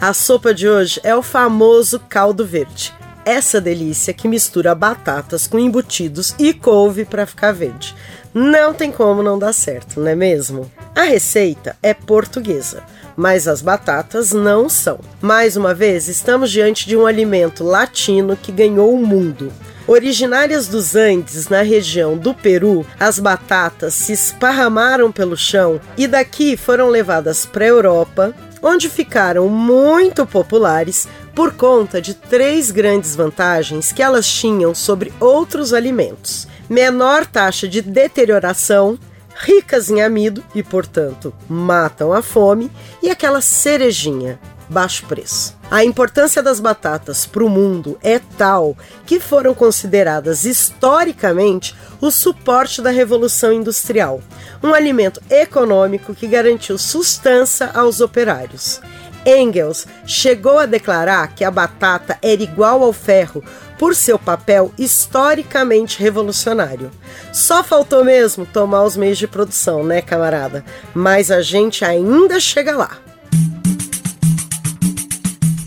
A sopa de hoje é o famoso caldo verde. Essa delícia que mistura batatas com embutidos e couve para ficar verde. Não tem como não dar certo, não é mesmo? A receita é portuguesa, mas as batatas não são. Mais uma vez, estamos diante de um alimento latino que ganhou o mundo. Originárias dos Andes, na região do Peru, as batatas se esparramaram pelo chão e daqui foram levadas para a Europa, onde ficaram muito populares por conta de três grandes vantagens que elas tinham sobre outros alimentos: menor taxa de deterioração, ricas em amido e, portanto, matam a fome, e aquela cerejinha, baixo preço. A importância das batatas para o mundo é tal que foram consideradas historicamente o suporte da Revolução Industrial, um alimento econômico que garantiu sustância aos operários. Engels chegou a declarar que a batata era igual ao ferro por seu papel historicamente revolucionário. Só faltou mesmo tomar os meios de produção, né, camarada? Mas a gente ainda chega lá.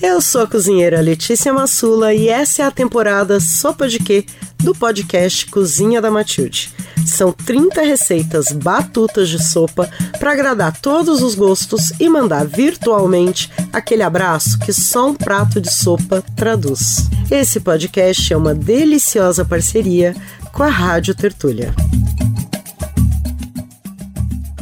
Eu sou a cozinheira Letícia Massula e essa é a temporada Sopa de Quê do podcast Cozinha da Matilde. São 30 receitas batutas de sopa para agradar todos os gostos e mandar virtualmente aquele abraço que só um prato de sopa traduz. Esse podcast é uma deliciosa parceria com a Rádio Tertúlia.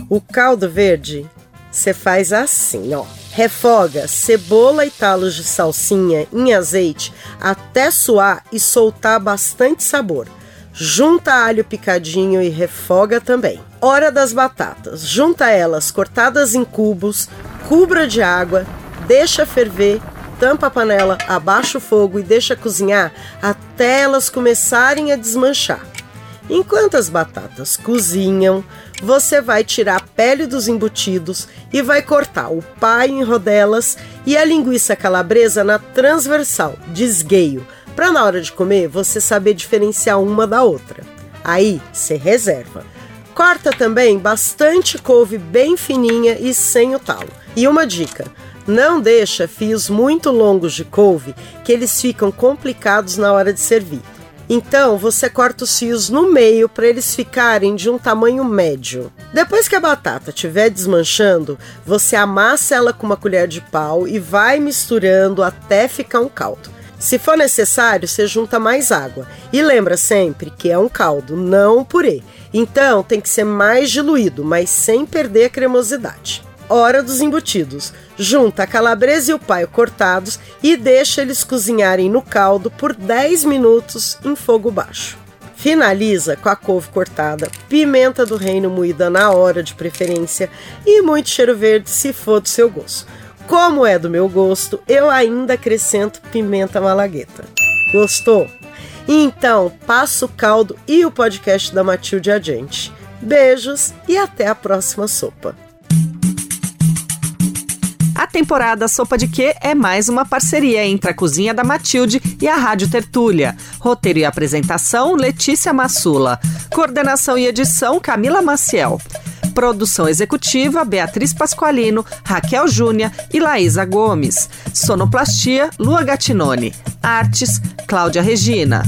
O caldo verde você faz assim, ó Refoga cebola e talos de salsinha em azeite até suar e soltar bastante sabor. Junta alho picadinho e refoga também. Hora das batatas. Junta elas cortadas em cubos, cubra de água, deixa ferver, tampa a panela, abaixa o fogo e deixa cozinhar até elas começarem a desmanchar. Enquanto as batatas cozinham, você vai tirar a pele dos embutidos e vai cortar o pai em rodelas e a linguiça calabresa na transversal, de esgueio, para na hora de comer você saber diferenciar uma da outra. Aí você reserva. Corta também bastante couve bem fininha e sem o talo. E uma dica: não deixa fios muito longos de couve, que eles ficam complicados na hora de servir. Então você corta os fios no meio para eles ficarem de um tamanho médio. Depois que a batata estiver desmanchando, você amassa ela com uma colher de pau e vai misturando até ficar um caldo. Se for necessário, você junta mais água. E lembra sempre que é um caldo, não um purê. Então tem que ser mais diluído, mas sem perder a cremosidade hora dos embutidos. Junta a calabresa e o paio cortados e deixa eles cozinharem no caldo por 10 minutos em fogo baixo. Finaliza com a couve cortada, pimenta do reino moída na hora de preferência e muito cheiro verde se for do seu gosto. Como é do meu gosto, eu ainda acrescento pimenta malagueta. Gostou? Então, passa o caldo e o podcast da Matilde adiante. Beijos e até a próxima sopa. Temporada Sopa de Quê é mais uma parceria entre a Cozinha da Matilde e a Rádio Tertúlia. Roteiro e apresentação, Letícia Massula. Coordenação e edição, Camila Maciel. Produção executiva, Beatriz Pasqualino, Raquel Júnia e Laísa Gomes. Sonoplastia, Lua Gatinone. Artes, Cláudia Regina.